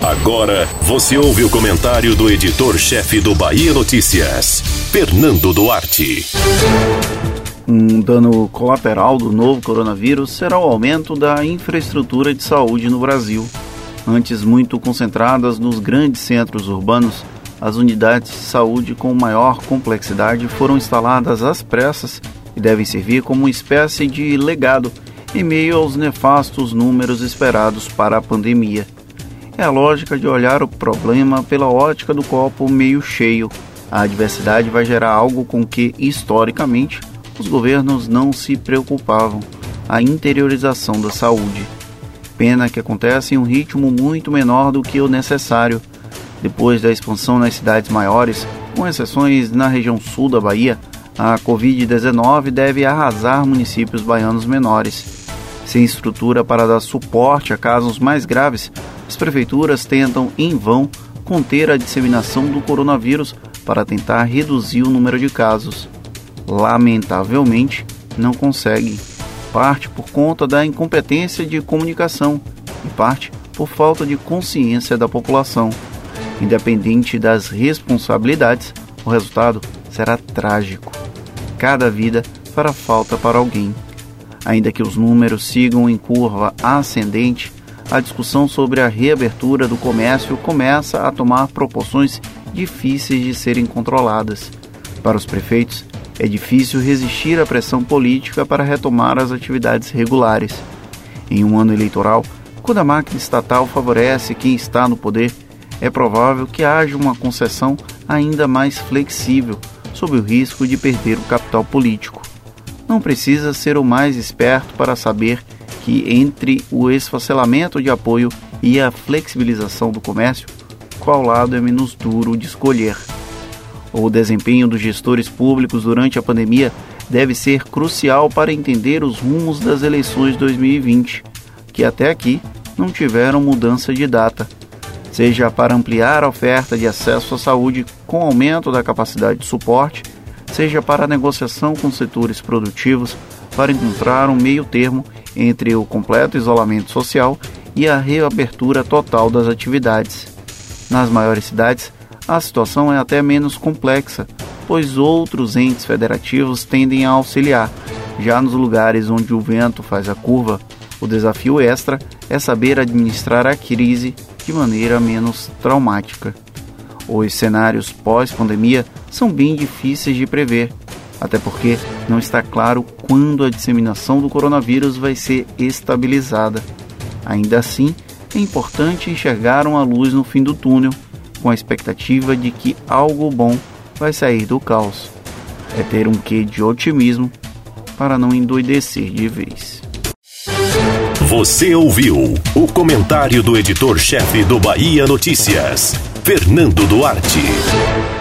Agora você ouve o comentário do editor-chefe do Bahia Notícias, Fernando Duarte. Um dano colateral do novo coronavírus será o aumento da infraestrutura de saúde no Brasil. Antes muito concentradas nos grandes centros urbanos, as unidades de saúde com maior complexidade foram instaladas às pressas e devem servir como uma espécie de legado em meio aos nefastos números esperados para a pandemia. É a lógica de olhar o problema pela ótica do copo meio cheio. A adversidade vai gerar algo com que, historicamente, os governos não se preocupavam: a interiorização da saúde. Pena que acontece em um ritmo muito menor do que o necessário. Depois da expansão nas cidades maiores, com exceções na região sul da Bahia, a Covid-19 deve arrasar municípios baianos menores. Sem estrutura para dar suporte a casos mais graves, as prefeituras tentam, em vão, conter a disseminação do coronavírus para tentar reduzir o número de casos. Lamentavelmente, não conseguem, parte por conta da incompetência de comunicação e parte por falta de consciência da população. Independente das responsabilidades, o resultado será trágico. Cada vida fará falta para alguém. Ainda que os números sigam em curva ascendente, a discussão sobre a reabertura do comércio começa a tomar proporções difíceis de serem controladas. Para os prefeitos, é difícil resistir à pressão política para retomar as atividades regulares. Em um ano eleitoral, quando a máquina estatal favorece quem está no poder, é provável que haja uma concessão ainda mais flexível, sob o risco de perder o capital político. Não precisa ser o mais esperto para saber que entre o esfacelamento de apoio e a flexibilização do comércio, qual lado é menos duro de escolher. O desempenho dos gestores públicos durante a pandemia deve ser crucial para entender os rumos das eleições 2020, que até aqui não tiveram mudança de data, seja para ampliar a oferta de acesso à saúde com aumento da capacidade de suporte seja para negociação com setores produtivos para encontrar um meio termo entre o completo isolamento social e a reabertura total das atividades. Nas maiores cidades, a situação é até menos complexa, pois outros entes federativos tendem a auxiliar. Já nos lugares onde o vento faz a curva, o desafio extra é saber administrar a crise de maneira menos traumática. Os cenários pós-pandemia são bem difíceis de prever, até porque não está claro quando a disseminação do coronavírus vai ser estabilizada. Ainda assim, é importante enxergar uma luz no fim do túnel, com a expectativa de que algo bom vai sair do caos. É ter um quê de otimismo para não endoidecer de vez. Você ouviu o comentário do editor-chefe do Bahia Notícias, Fernando Duarte.